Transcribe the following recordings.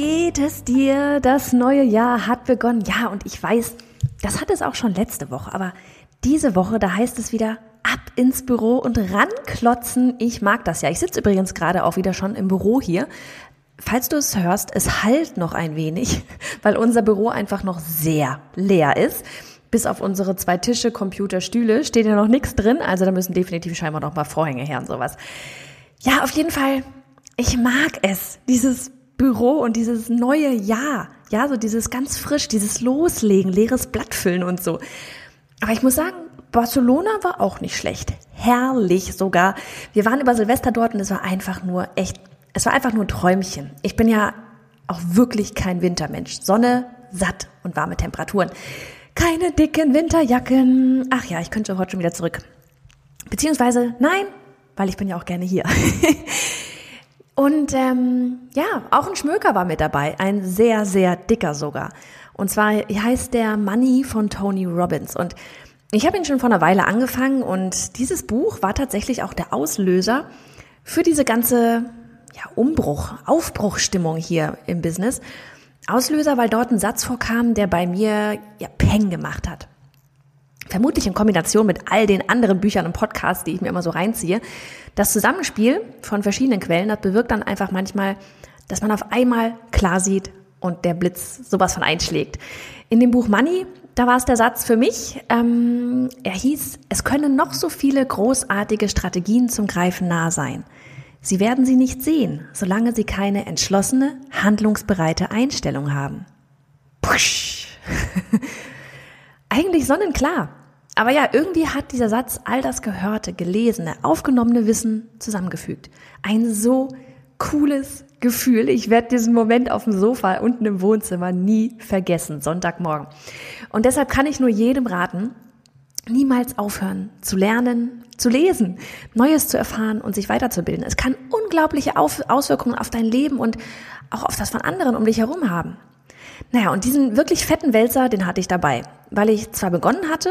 Geht es dir? Das neue Jahr hat begonnen. Ja, und ich weiß, das hat es auch schon letzte Woche, aber diese Woche, da heißt es wieder ab ins Büro und ranklotzen. Ich mag das ja. Ich sitze übrigens gerade auch wieder schon im Büro hier. Falls du es hörst, es halt noch ein wenig, weil unser Büro einfach noch sehr leer ist. Bis auf unsere zwei Tische, Computer, Stühle steht ja noch nichts drin. Also da müssen definitiv scheinbar noch mal Vorhänge her und sowas. Ja, auf jeden Fall. Ich mag es, dieses Büro und dieses neue Jahr. Ja, so dieses ganz frisch, dieses Loslegen, leeres Blatt füllen und so. Aber ich muss sagen, Barcelona war auch nicht schlecht. Herrlich sogar. Wir waren über Silvester dort und es war einfach nur echt, es war einfach nur ein Träumchen. Ich bin ja auch wirklich kein Wintermensch. Sonne, satt und warme Temperaturen. Keine dicken Winterjacken. Ach ja, ich könnte heute schon wieder zurück. Beziehungsweise nein, weil ich bin ja auch gerne hier. Und ähm, ja, auch ein Schmöker war mit dabei, ein sehr, sehr dicker sogar. Und zwar heißt der Money von Tony Robbins. Und ich habe ihn schon vor einer Weile angefangen und dieses Buch war tatsächlich auch der Auslöser für diese ganze ja, Umbruch, Aufbruchstimmung hier im Business. Auslöser, weil dort ein Satz vorkam, der bei mir ja Peng gemacht hat. Vermutlich in Kombination mit all den anderen Büchern und Podcasts, die ich mir immer so reinziehe. Das Zusammenspiel von verschiedenen Quellen, das bewirkt dann einfach manchmal, dass man auf einmal klar sieht und der Blitz sowas von einschlägt. In dem Buch Money, da war es der Satz für mich, ähm, er hieß, es können noch so viele großartige Strategien zum Greifen nah sein. Sie werden sie nicht sehen, solange sie keine entschlossene, handlungsbereite Einstellung haben. Pusch. Eigentlich sonnenklar. Aber ja, irgendwie hat dieser Satz all das Gehörte, Gelesene, aufgenommene Wissen zusammengefügt. Ein so cooles Gefühl. Ich werde diesen Moment auf dem Sofa unten im Wohnzimmer nie vergessen, Sonntagmorgen. Und deshalb kann ich nur jedem raten, niemals aufhören zu lernen, zu lesen, Neues zu erfahren und sich weiterzubilden. Es kann unglaubliche Auswirkungen auf dein Leben und auch auf das von anderen um dich herum haben. Naja, und diesen wirklich fetten Wälzer, den hatte ich dabei, weil ich zwar begonnen hatte,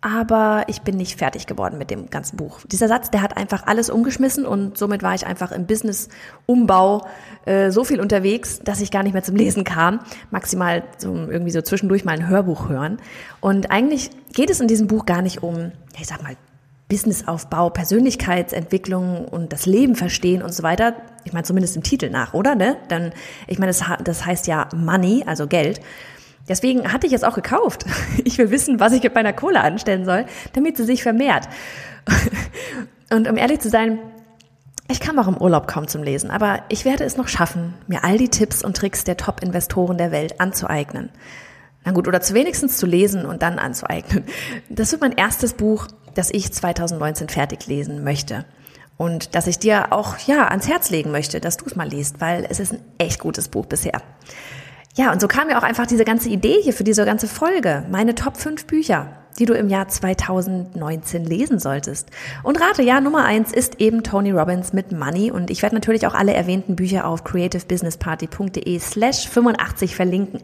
aber ich bin nicht fertig geworden mit dem ganzen Buch. Dieser Satz, der hat einfach alles umgeschmissen und somit war ich einfach im Business-Umbau äh, so viel unterwegs, dass ich gar nicht mehr zum Lesen kam. Maximal zum irgendwie so zwischendurch mal ein Hörbuch hören. Und eigentlich geht es in diesem Buch gar nicht um, ich sag mal, Businessaufbau, Persönlichkeitsentwicklung und das Leben verstehen und so weiter. Ich meine zumindest im Titel nach, oder? Ne? Dann, ich meine, das, das heißt ja Money, also Geld. Deswegen hatte ich es auch gekauft. Ich will wissen, was ich mit meiner Kohle anstellen soll, damit sie sich vermehrt. Und um ehrlich zu sein, ich kam auch im Urlaub kaum zum Lesen, aber ich werde es noch schaffen, mir all die Tipps und Tricks der Top-Investoren der Welt anzueignen. Na gut, oder zu wenigstens zu lesen und dann anzueignen. Das wird mein erstes Buch, das ich 2019 fertig lesen möchte. Und das ich dir auch, ja, ans Herz legen möchte, dass du es mal liest, weil es ist ein echt gutes Buch bisher. Ja, und so kam mir auch einfach diese ganze Idee hier für diese ganze Folge. Meine Top 5 Bücher, die du im Jahr 2019 lesen solltest. Und rate, ja, Nummer eins ist eben Tony Robbins mit Money. Und ich werde natürlich auch alle erwähnten Bücher auf creativebusinessparty.de slash 85 verlinken.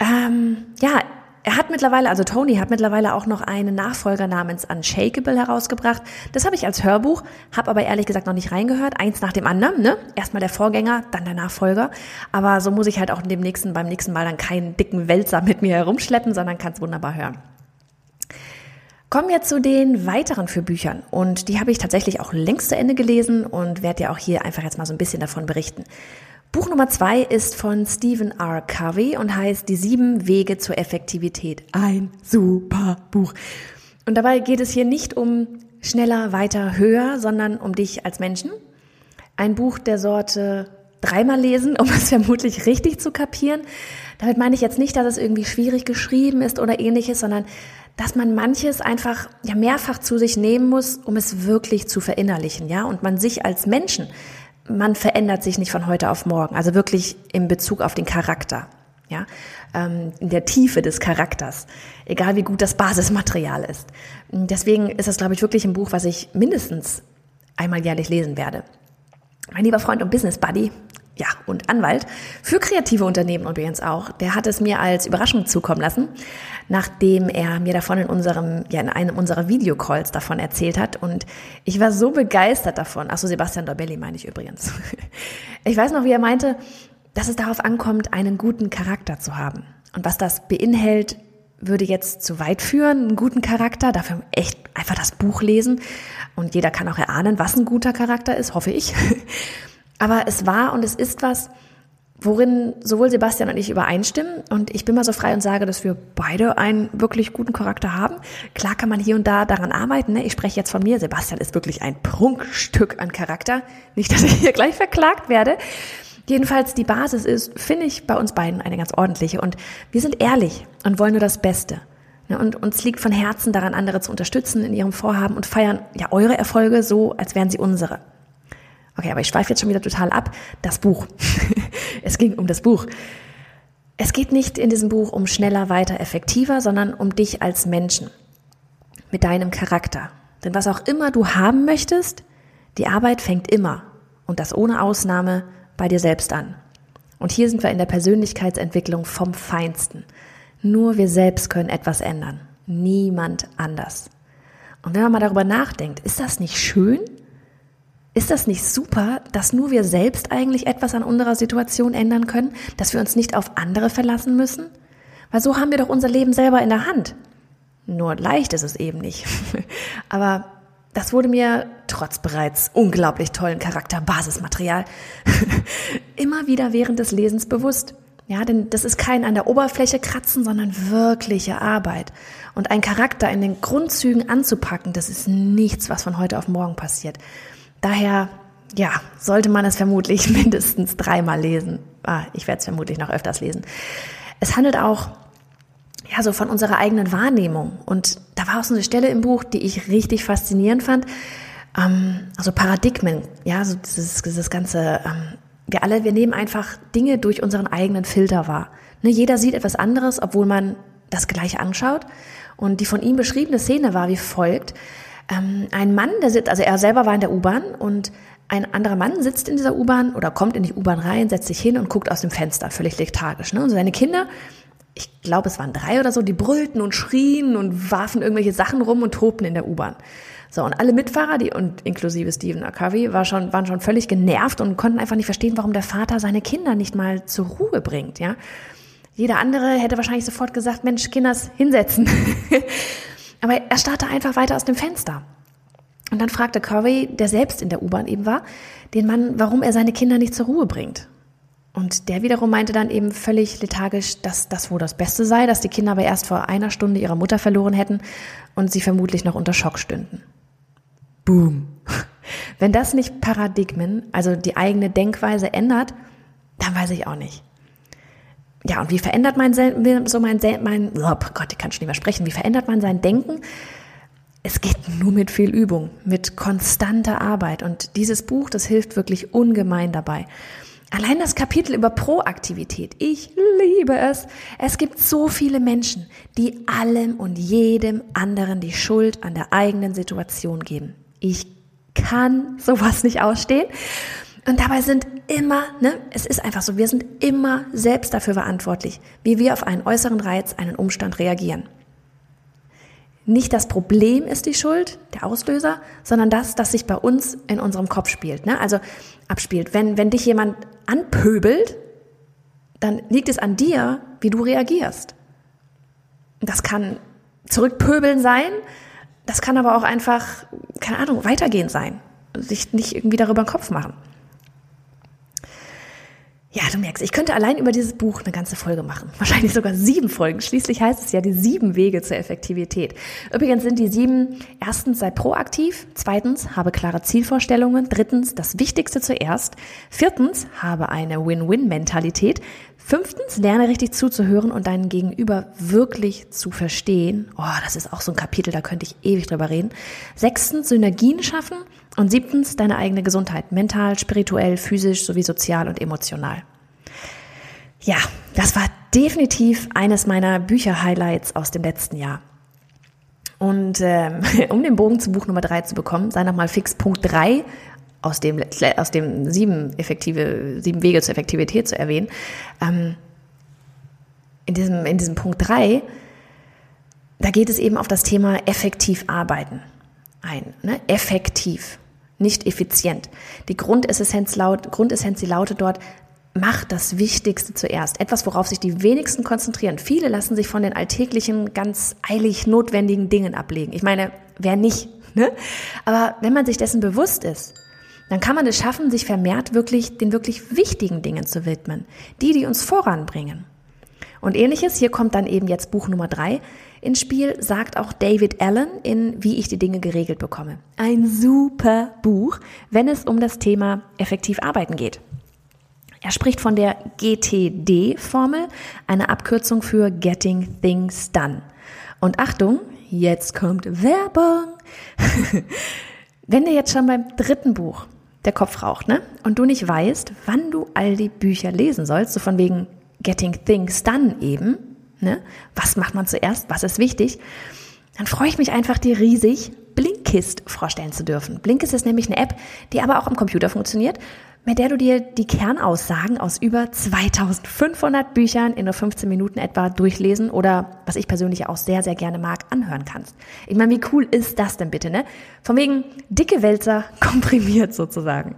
Ähm, ja, er hat mittlerweile, also Tony hat mittlerweile auch noch einen Nachfolger namens Unshakable herausgebracht. Das habe ich als Hörbuch, habe aber ehrlich gesagt noch nicht reingehört. Eins nach dem anderen, ne? Erstmal der Vorgänger, dann der Nachfolger. Aber so muss ich halt auch dem nächsten, beim nächsten Mal dann keinen dicken Wälzer mit mir herumschleppen, sondern kann es wunderbar hören. Kommen wir zu den weiteren für Büchern. Und die habe ich tatsächlich auch längst zu Ende gelesen und werde dir auch hier einfach jetzt mal so ein bisschen davon berichten. Buch Nummer zwei ist von Stephen R. Covey und heißt Die sieben Wege zur Effektivität. Ein super Buch. Und dabei geht es hier nicht um schneller, weiter, höher, sondern um dich als Menschen. Ein Buch der Sorte dreimal lesen, um es vermutlich richtig zu kapieren. Damit meine ich jetzt nicht, dass es irgendwie schwierig geschrieben ist oder ähnliches, sondern dass man manches einfach ja mehrfach zu sich nehmen muss, um es wirklich zu verinnerlichen, ja, und man sich als Menschen man verändert sich nicht von heute auf morgen. Also wirklich in Bezug auf den Charakter. Ja, ähm, in der Tiefe des Charakters, egal wie gut das Basismaterial ist. Deswegen ist das, glaube ich, wirklich ein Buch, was ich mindestens einmal jährlich lesen werde. Mein lieber Freund und Business Buddy, ja, und Anwalt für kreative Unternehmen übrigens auch. Der hat es mir als Überraschung zukommen lassen, nachdem er mir davon in unserem, ja, in einem unserer Videocalls davon erzählt hat. Und ich war so begeistert davon. Achso, Sebastian Dorbelli meine ich übrigens. Ich weiß noch, wie er meinte, dass es darauf ankommt, einen guten Charakter zu haben. Und was das beinhält, würde jetzt zu weit führen, einen guten Charakter, dafür echt einfach das Buch lesen. Und jeder kann auch erahnen, was ein guter Charakter ist, hoffe ich. Aber es war und es ist was, worin sowohl Sebastian und ich übereinstimmen. Und ich bin mal so frei und sage, dass wir beide einen wirklich guten Charakter haben. Klar kann man hier und da daran arbeiten. Ne? Ich spreche jetzt von mir. Sebastian ist wirklich ein Prunkstück an Charakter. Nicht, dass ich hier gleich verklagt werde. Jedenfalls die Basis ist, finde ich, bei uns beiden eine ganz ordentliche. Und wir sind ehrlich und wollen nur das Beste. Ne? Und uns liegt von Herzen daran, andere zu unterstützen in ihrem Vorhaben und feiern ja eure Erfolge so, als wären sie unsere. Okay, aber ich schweife jetzt schon wieder total ab. Das Buch. es ging um das Buch. Es geht nicht in diesem Buch um schneller, weiter, effektiver, sondern um dich als Menschen. Mit deinem Charakter. Denn was auch immer du haben möchtest, die Arbeit fängt immer und das ohne Ausnahme bei dir selbst an. Und hier sind wir in der Persönlichkeitsentwicklung vom Feinsten. Nur wir selbst können etwas ändern. Niemand anders. Und wenn man mal darüber nachdenkt, ist das nicht schön? Ist das nicht super, dass nur wir selbst eigentlich etwas an unserer Situation ändern können, dass wir uns nicht auf andere verlassen müssen? Weil so haben wir doch unser Leben selber in der Hand. Nur leicht ist es eben nicht. Aber das wurde mir trotz bereits unglaublich tollen Charakter Basismaterial immer wieder während des Lesens bewusst. Ja, denn das ist kein an der Oberfläche kratzen, sondern wirkliche Arbeit. Und ein Charakter in den Grundzügen anzupacken, das ist nichts, was von heute auf morgen passiert. Daher, ja, sollte man es vermutlich mindestens dreimal lesen. Ah, ich werde es vermutlich noch öfters lesen. Es handelt auch ja, so von unserer eigenen Wahrnehmung. Und da war auch so eine Stelle im Buch, die ich richtig faszinierend fand. Ähm, also Paradigmen, ja, so dieses, dieses ganze, ähm, wir alle, wir nehmen einfach Dinge durch unseren eigenen Filter wahr. Ne, jeder sieht etwas anderes, obwohl man das gleich anschaut. Und die von ihm beschriebene Szene war wie folgt ähm, ein Mann, der sitzt, also er selber war in der U-Bahn und ein anderer Mann sitzt in dieser U-Bahn oder kommt in die U-Bahn rein, setzt sich hin und guckt aus dem Fenster, völlig lethargisch. Ne? Und seine Kinder, ich glaube, es waren drei oder so, die brüllten und schrien und warfen irgendwelche Sachen rum und tobten in der U-Bahn. So, und alle Mitfahrer, die, und inklusive Stephen Akavi, war schon, waren schon völlig genervt und konnten einfach nicht verstehen, warum der Vater seine Kinder nicht mal zur Ruhe bringt, ja. Jeder andere hätte wahrscheinlich sofort gesagt, Mensch, Kinders, hinsetzen. Aber er starrte einfach weiter aus dem Fenster. Und dann fragte Curry, der selbst in der U-Bahn eben war, den Mann, warum er seine Kinder nicht zur Ruhe bringt. Und der wiederum meinte dann eben völlig lethargisch, dass das wohl das Beste sei, dass die Kinder aber erst vor einer Stunde ihre Mutter verloren hätten und sie vermutlich noch unter Schock stünden. Boom. Wenn das nicht Paradigmen, also die eigene Denkweise ändert, dann weiß ich auch nicht ja, und wie verändert man so mein, mein oh Gott, ich kann schon nicht mehr sprechen, wie verändert man sein Denken? Es geht nur mit viel Übung, mit konstanter Arbeit. Und dieses Buch, das hilft wirklich ungemein dabei. Allein das Kapitel über Proaktivität. Ich liebe es. Es gibt so viele Menschen, die allem und jedem anderen die Schuld an der eigenen Situation geben. Ich kann sowas nicht ausstehen. Und dabei sind immer, ne, es ist einfach so, wir sind immer selbst dafür verantwortlich, wie wir auf einen äußeren Reiz, einen Umstand reagieren. Nicht das Problem ist die Schuld, der Auslöser, sondern das, das sich bei uns in unserem Kopf spielt. Ne? Also abspielt. Wenn, wenn dich jemand anpöbelt, dann liegt es an dir, wie du reagierst. Das kann zurückpöbeln sein, das kann aber auch einfach, keine Ahnung, weitergehen sein. Sich nicht irgendwie darüber den Kopf machen. Ja, du merkst, ich könnte allein über dieses Buch eine ganze Folge machen. Wahrscheinlich sogar sieben Folgen. Schließlich heißt es ja die sieben Wege zur Effektivität. Übrigens sind die sieben, erstens sei proaktiv, zweitens habe klare Zielvorstellungen, drittens das Wichtigste zuerst, viertens habe eine Win-Win-Mentalität, Fünftens, lerne richtig zuzuhören und deinen Gegenüber wirklich zu verstehen. Oh, das ist auch so ein Kapitel, da könnte ich ewig drüber reden. Sechstens, Synergien schaffen. Und siebtens, deine eigene Gesundheit. Mental, spirituell, physisch sowie sozial und emotional. Ja, das war definitiv eines meiner Bücher-Highlights aus dem letzten Jahr. Und ähm, um den Bogen zu Buch Nummer drei zu bekommen, sei nochmal fix Punkt drei aus dem, aus dem sieben effektive, sieben Wege zur Effektivität zu erwähnen. Ähm, in diesem, in diesem Punkt drei, da geht es eben auf das Thema effektiv arbeiten ein. Ne? Effektiv, nicht effizient. Die Grundessenz, laut, Grundessenz die lautet dort, mach das Wichtigste zuerst. Etwas, worauf sich die wenigsten konzentrieren. Viele lassen sich von den alltäglichen, ganz eilig notwendigen Dingen ablegen. Ich meine, wer nicht? Ne? Aber wenn man sich dessen bewusst ist, dann kann man es schaffen, sich vermehrt wirklich den wirklich wichtigen Dingen zu widmen. Die, die uns voranbringen. Und ähnliches, hier kommt dann eben jetzt Buch Nummer drei ins Spiel, sagt auch David Allen in Wie ich die Dinge geregelt bekomme. Ein super Buch, wenn es um das Thema effektiv arbeiten geht. Er spricht von der GTD-Formel, eine Abkürzung für Getting Things Done. Und Achtung, jetzt kommt Werbung. Wenn dir jetzt schon beim dritten Buch der Kopf raucht, ne? Und du nicht weißt, wann du all die Bücher lesen sollst, so von wegen Getting Things Done eben, ne? Was macht man zuerst? Was ist wichtig? Dann freue ich mich einfach, dir riesig Blinkist vorstellen zu dürfen. Blinkist ist nämlich eine App, die aber auch am Computer funktioniert mit der du dir die Kernaussagen aus über 2500 Büchern in nur 15 Minuten etwa durchlesen oder, was ich persönlich auch sehr, sehr gerne mag, anhören kannst. Ich meine, wie cool ist das denn bitte, ne? Von wegen dicke Wälzer komprimiert sozusagen.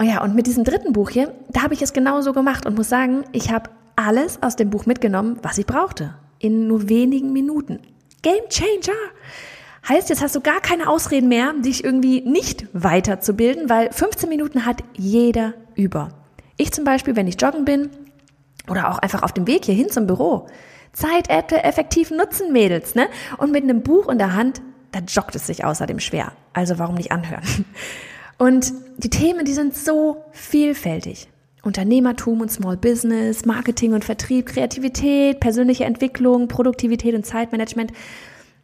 Oh ja, und mit diesem dritten Buch hier, da habe ich es genauso gemacht und muss sagen, ich habe alles aus dem Buch mitgenommen, was ich brauchte. In nur wenigen Minuten. Game Changer! Heißt, jetzt hast du gar keine Ausreden mehr, dich irgendwie nicht weiterzubilden, weil 15 Minuten hat jeder über. Ich zum Beispiel, wenn ich joggen bin oder auch einfach auf dem Weg hierhin zum Büro. Zeit effektiv nutzen, Mädels, ne? Und mit einem Buch in der Hand, da joggt es sich außerdem schwer. Also warum nicht anhören? Und die Themen, die sind so vielfältig. Unternehmertum und Small Business, Marketing und Vertrieb, Kreativität, persönliche Entwicklung, Produktivität und Zeitmanagement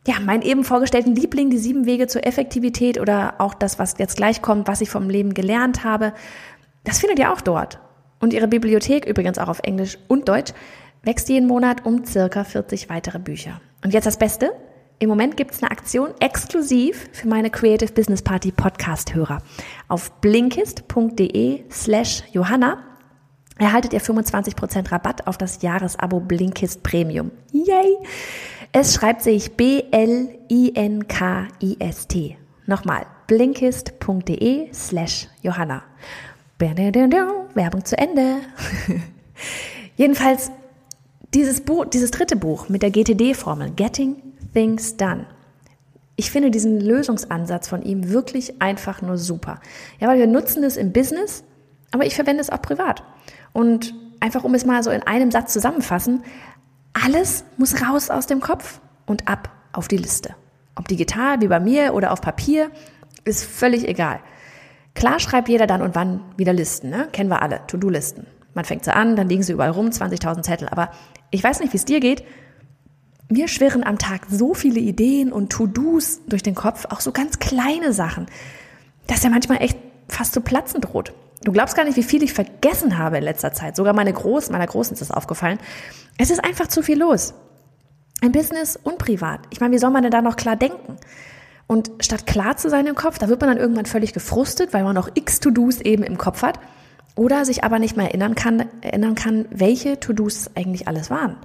ja, meinen eben vorgestellten Liebling, die sieben Wege zur Effektivität oder auch das, was jetzt gleich kommt, was ich vom Leben gelernt habe, das findet ihr auch dort. Und ihre Bibliothek, übrigens auch auf Englisch und Deutsch, wächst jeden Monat um circa 40 weitere Bücher. Und jetzt das Beste. Im Moment gibt es eine Aktion exklusiv für meine Creative Business Party Podcast-Hörer. Auf blinkist.de slash Johanna erhaltet ihr 25% Rabatt auf das Jahresabo Blinkist Premium. Yay! Es schreibt sich B-L-I-N-K-I-S-T. Nochmal, blinkist.de slash Johanna. Werbung zu Ende. Jedenfalls, dieses Buch, dieses dritte Buch mit der GTD-Formel, Getting Things Done. Ich finde diesen Lösungsansatz von ihm wirklich einfach nur super. Ja, weil wir nutzen es im Business, aber ich verwende es auch privat. Und einfach um es mal so in einem Satz zusammenfassen, alles muss raus aus dem Kopf und ab auf die Liste. Ob digital wie bei mir oder auf Papier, ist völlig egal. Klar schreibt jeder dann und wann wieder Listen, ne? kennen wir alle, To-Do-Listen. Man fängt sie an, dann liegen sie überall rum, 20.000 Zettel. Aber ich weiß nicht, wie es dir geht. Mir schwirren am Tag so viele Ideen und To-Dos durch den Kopf, auch so ganz kleine Sachen, dass der manchmal echt fast zu platzen droht. Du glaubst gar nicht, wie viel ich vergessen habe in letzter Zeit. Sogar meine Großen, meiner Großen ist das aufgefallen. Es ist einfach zu viel los. Im Business und privat. Ich meine, wie soll man denn da noch klar denken? Und statt klar zu sein im Kopf, da wird man dann irgendwann völlig gefrustet, weil man noch x To-Dos eben im Kopf hat oder sich aber nicht mehr erinnern kann, erinnern kann, welche To-Dos eigentlich alles waren.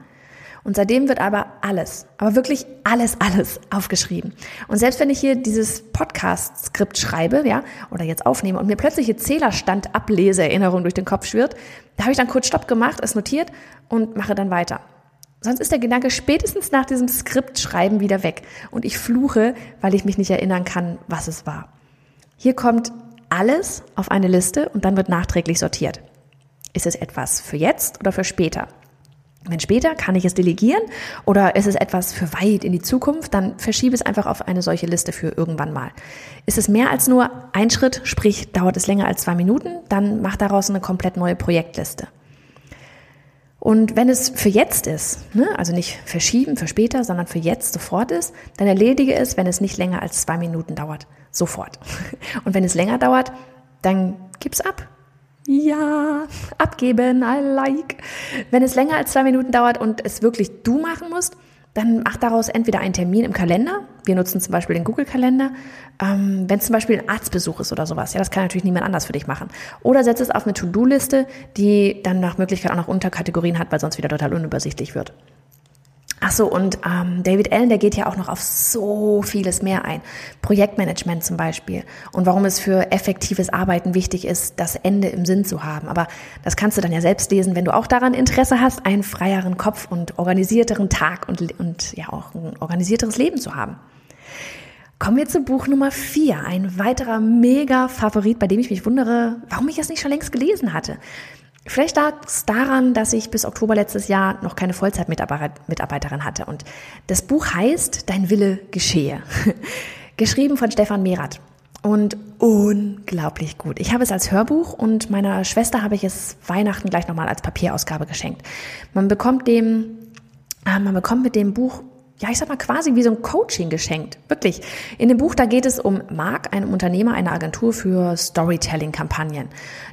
Und seitdem wird aber alles, aber wirklich alles, alles aufgeschrieben. Und selbst wenn ich hier dieses Podcast-Skript schreibe, ja, oder jetzt aufnehme und mir plötzlich hier Zählerstand ablese, Erinnerung durch den Kopf schwirrt, da habe ich dann kurz Stopp gemacht, es notiert und mache dann weiter. Sonst ist der Gedanke spätestens nach diesem Skriptschreiben wieder weg und ich fluche, weil ich mich nicht erinnern kann, was es war. Hier kommt alles auf eine Liste und dann wird nachträglich sortiert. Ist es etwas für jetzt oder für später? Wenn später kann ich es delegieren oder ist es etwas für weit in die Zukunft, dann verschiebe es einfach auf eine solche Liste für irgendwann mal. Ist es mehr als nur ein Schritt, sprich dauert es länger als zwei Minuten, dann mach daraus eine komplett neue Projektliste. Und wenn es für jetzt ist, ne, also nicht verschieben für später, sondern für jetzt sofort ist, dann erledige es, wenn es nicht länger als zwei Minuten dauert. Sofort. Und wenn es länger dauert, dann gib's ab. Ja, abgeben, I like. Wenn es länger als zwei Minuten dauert und es wirklich du machen musst, dann mach daraus entweder einen Termin im Kalender. Wir nutzen zum Beispiel den Google-Kalender. Ähm, wenn es zum Beispiel ein Arztbesuch ist oder sowas, ja, das kann natürlich niemand anders für dich machen. Oder setz es auf eine To-Do-Liste, die dann nach Möglichkeit auch noch Unterkategorien hat, weil sonst wieder total unübersichtlich wird. Ach so, und ähm, David Allen, der geht ja auch noch auf so vieles mehr ein. Projektmanagement zum Beispiel. Und warum es für effektives Arbeiten wichtig ist, das Ende im Sinn zu haben. Aber das kannst du dann ja selbst lesen, wenn du auch daran Interesse hast, einen freieren Kopf und organisierteren Tag und, und ja auch ein organisierteres Leben zu haben. Kommen wir zu Buch Nummer vier, ein weiterer Mega-Favorit, bei dem ich mich wundere, warum ich es nicht schon längst gelesen hatte. Vielleicht lag es daran, dass ich bis Oktober letztes Jahr noch keine Vollzeitmitarbeiterin hatte. Und das Buch heißt Dein Wille geschehe. Geschrieben von Stefan Merath. Und unglaublich gut. Ich habe es als Hörbuch und meiner Schwester habe ich es Weihnachten gleich nochmal als Papierausgabe geschenkt. Man bekommt dem, äh, man bekommt mit dem Buch ja, ich sag mal quasi wie so ein Coaching geschenkt. Wirklich. In dem Buch, da geht es um Mark, einem Unternehmer einer Agentur für Storytelling-Kampagnen,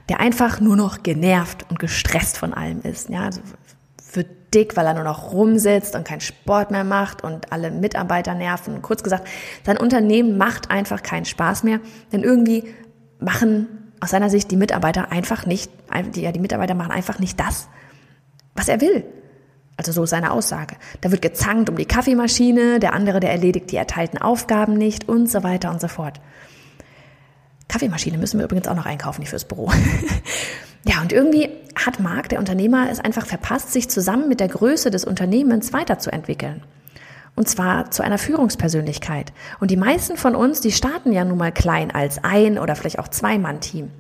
der einfach nur noch genervt und gestresst von allem ist. Ja, also wird dick, weil er nur noch rumsitzt und keinen Sport mehr macht und alle Mitarbeiter nerven. Kurz gesagt, sein Unternehmen macht einfach keinen Spaß mehr, denn irgendwie machen aus seiner Sicht die Mitarbeiter einfach nicht, die, ja, die Mitarbeiter machen einfach nicht das, was er will. Also so ist seine Aussage. Da wird gezankt um die Kaffeemaschine, der andere, der erledigt die erteilten Aufgaben nicht und so weiter und so fort. Kaffeemaschine müssen wir übrigens auch noch einkaufen, nicht fürs Büro. ja, und irgendwie hat Marc, der Unternehmer, es einfach verpasst, sich zusammen mit der Größe des Unternehmens weiterzuentwickeln. Und zwar zu einer Führungspersönlichkeit. Und die meisten von uns, die starten ja nun mal klein als ein oder vielleicht auch Zwei-Mann-Team.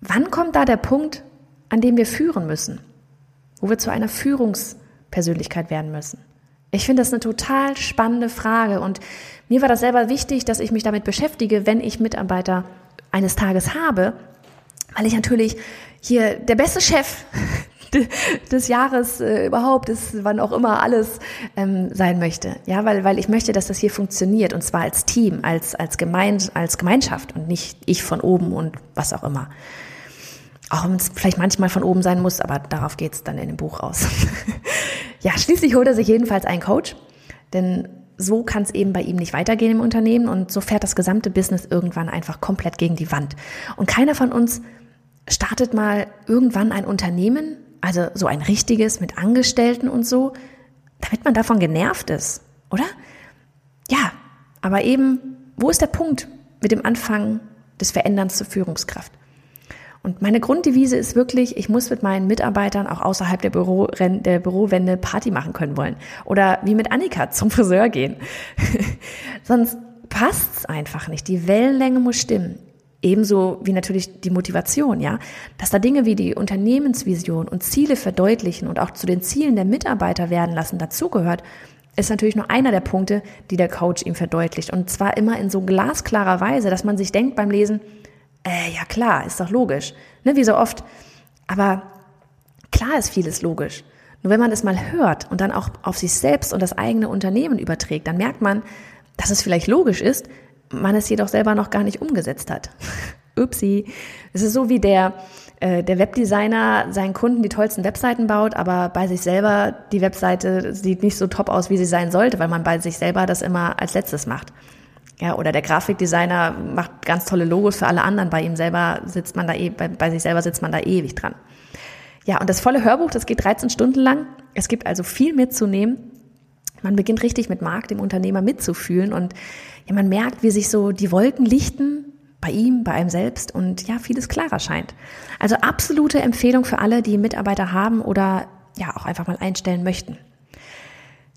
Wann kommt da der Punkt, an dem wir führen müssen? Wo wir zu einer Führungs Persönlichkeit werden müssen? Ich finde das eine total spannende Frage und mir war das selber wichtig, dass ich mich damit beschäftige, wenn ich Mitarbeiter eines Tages habe, weil ich natürlich hier der beste Chef des Jahres äh, überhaupt ist, wann auch immer alles ähm, sein möchte. Ja, weil, weil ich möchte, dass das hier funktioniert und zwar als Team, als, als, Gemein, als Gemeinschaft und nicht ich von oben und was auch immer. Auch wenn es vielleicht manchmal von oben sein muss, aber darauf geht es dann in dem Buch aus. ja, schließlich holt er sich jedenfalls einen Coach, denn so kann es eben bei ihm nicht weitergehen im Unternehmen und so fährt das gesamte Business irgendwann einfach komplett gegen die Wand. Und keiner von uns startet mal irgendwann ein Unternehmen, also so ein richtiges mit Angestellten und so, damit man davon genervt ist, oder? Ja, aber eben, wo ist der Punkt mit dem Anfang des Veränderns zur Führungskraft? Und meine Grunddevise ist wirklich, ich muss mit meinen Mitarbeitern auch außerhalb der, Büro, der Bürowände Party machen können wollen. Oder wie mit Annika zum Friseur gehen. Sonst passt's einfach nicht. Die Wellenlänge muss stimmen. Ebenso wie natürlich die Motivation, ja. Dass da Dinge wie die Unternehmensvision und Ziele verdeutlichen und auch zu den Zielen der Mitarbeiter werden lassen dazugehört, ist natürlich nur einer der Punkte, die der Coach ihm verdeutlicht. Und zwar immer in so glasklarer Weise, dass man sich denkt beim Lesen, äh, ja klar, ist doch logisch. Ne, wie so oft. Aber klar ist vieles logisch. Nur wenn man es mal hört und dann auch auf sich selbst und das eigene Unternehmen überträgt, dann merkt man, dass es vielleicht logisch ist, man es jedoch selber noch gar nicht umgesetzt hat. Upsi. Es ist so wie der, äh, der Webdesigner seinen Kunden die tollsten Webseiten baut, aber bei sich selber die Webseite sieht nicht so top aus, wie sie sein sollte, weil man bei sich selber das immer als letztes macht. Ja, oder der Grafikdesigner macht ganz tolle Logos für alle anderen. Bei ihm selber sitzt man da eh, bei, bei sich selber sitzt man da ewig dran. Ja, und das volle Hörbuch, das geht 13 Stunden lang. Es gibt also viel mitzunehmen. Man beginnt richtig mit Marc, dem Unternehmer, mitzufühlen und ja, man merkt, wie sich so die Wolken lichten bei ihm, bei einem selbst und ja, vieles klarer scheint. Also absolute Empfehlung für alle, die Mitarbeiter haben oder ja, auch einfach mal einstellen möchten.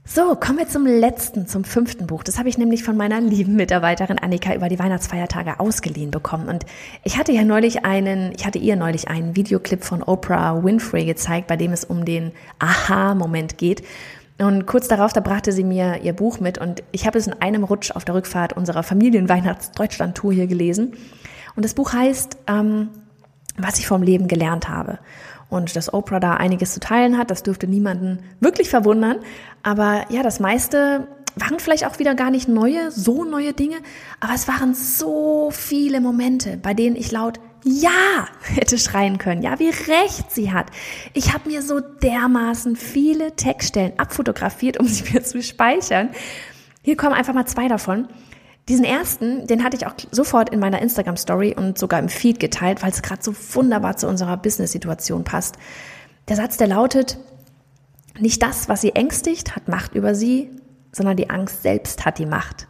So, kommen wir zum letzten, zum fünften Buch. Das habe ich nämlich von meiner lieben Mitarbeiterin Annika über die Weihnachtsfeiertage ausgeliehen bekommen. Und ich hatte ja neulich einen, ich hatte ihr neulich einen Videoclip von Oprah Winfrey gezeigt, bei dem es um den Aha-Moment geht. Und kurz darauf, da brachte sie mir ihr Buch mit und ich habe es in einem Rutsch auf der Rückfahrt unserer Familienweihnachts-Deutschland-Tour hier gelesen. Und das Buch heißt, ähm, was ich vom Leben gelernt habe. Und dass Oprah da einiges zu teilen hat. Das dürfte niemanden wirklich verwundern. Aber ja, das meiste waren vielleicht auch wieder gar nicht neue, so neue Dinge, aber es waren so viele Momente, bei denen ich laut ja hätte schreien können. Ja, wie recht sie hat. Ich habe mir so dermaßen viele Textstellen abfotografiert, um sie mir zu speichern. Hier kommen einfach mal zwei davon. Diesen ersten, den hatte ich auch sofort in meiner Instagram Story und sogar im Feed geteilt, weil es gerade so wunderbar zu unserer Business-Situation passt. Der Satz, der lautet, nicht das, was sie ängstigt, hat Macht über sie, sondern die Angst selbst hat die Macht.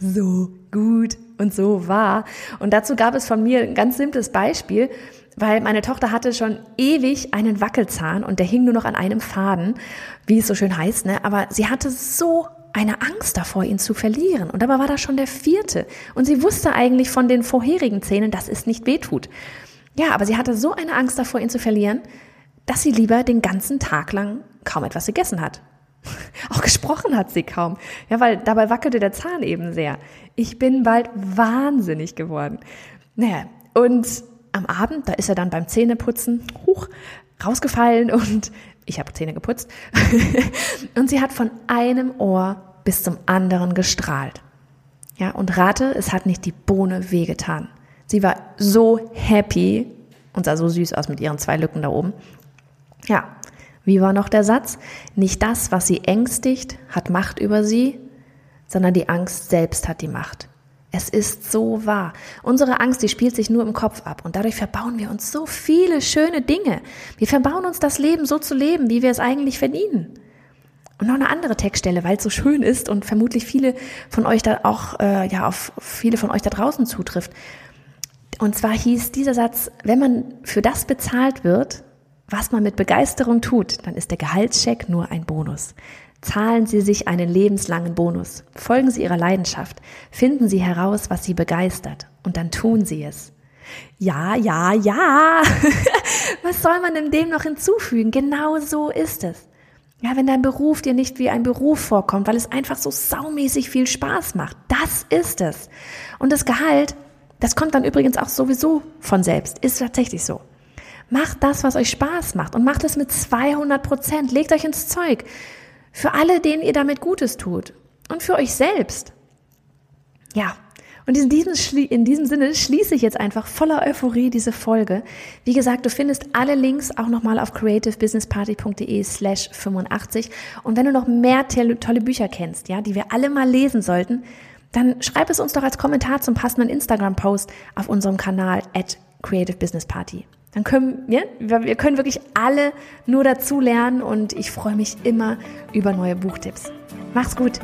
So gut und so wahr. Und dazu gab es von mir ein ganz simples Beispiel, weil meine Tochter hatte schon ewig einen Wackelzahn und der hing nur noch an einem Faden, wie es so schön heißt, ne? Aber sie hatte so eine Angst davor, ihn zu verlieren. Und dabei war das schon der vierte. Und sie wusste eigentlich von den vorherigen Zähnen, dass es nicht wehtut. Ja, aber sie hatte so eine Angst davor, ihn zu verlieren, dass sie lieber den ganzen Tag lang kaum etwas gegessen hat. Auch gesprochen hat sie kaum. Ja, weil dabei wackelte der Zahn eben sehr. Ich bin bald wahnsinnig geworden. Naja, und am Abend, da ist er dann beim Zähneputzen hoch rausgefallen und ich habe Zähne geputzt. und sie hat von einem Ohr bis zum anderen gestrahlt. Ja, und rate, es hat nicht die Bohne wehgetan. Sie war so happy und sah so süß aus mit ihren zwei Lücken da oben. Ja, wie war noch der Satz? Nicht das, was sie ängstigt, hat Macht über sie, sondern die Angst selbst hat die Macht. Es ist so wahr. Unsere Angst, die spielt sich nur im Kopf ab und dadurch verbauen wir uns so viele schöne Dinge. Wir verbauen uns das Leben so zu leben, wie wir es eigentlich verdienen. Und noch eine andere Textstelle, weil es so schön ist und vermutlich viele von euch da auch, äh, ja, auf viele von euch da draußen zutrifft. Und zwar hieß dieser Satz, wenn man für das bezahlt wird, was man mit Begeisterung tut, dann ist der Gehaltscheck nur ein Bonus. Zahlen Sie sich einen lebenslangen Bonus. Folgen Sie Ihrer Leidenschaft. Finden Sie heraus, was Sie begeistert. Und dann tun Sie es. Ja, ja, ja. was soll man denn dem noch hinzufügen? Genau so ist es. Ja, wenn dein Beruf dir nicht wie ein Beruf vorkommt, weil es einfach so saumäßig viel Spaß macht. Das ist es. Und das Gehalt, das kommt dann übrigens auch sowieso von selbst. Ist tatsächlich so. Macht das, was euch Spaß macht und macht es mit 200 Prozent. Legt euch ins Zeug. Für alle, denen ihr damit Gutes tut. Und für euch selbst. Ja. Und in diesem, in diesem Sinne schließe ich jetzt einfach voller Euphorie diese Folge. Wie gesagt, du findest alle Links auch nochmal auf creativebusinessparty.de slash 85. Und wenn du noch mehr tolle Bücher kennst, ja, die wir alle mal lesen sollten, dann schreib es uns doch als Kommentar zum passenden Instagram-Post auf unserem Kanal at Creative Business Party. Dann können wir, wir können wirklich alle nur dazu lernen und ich freue mich immer über neue Buchtipps. Mach's gut!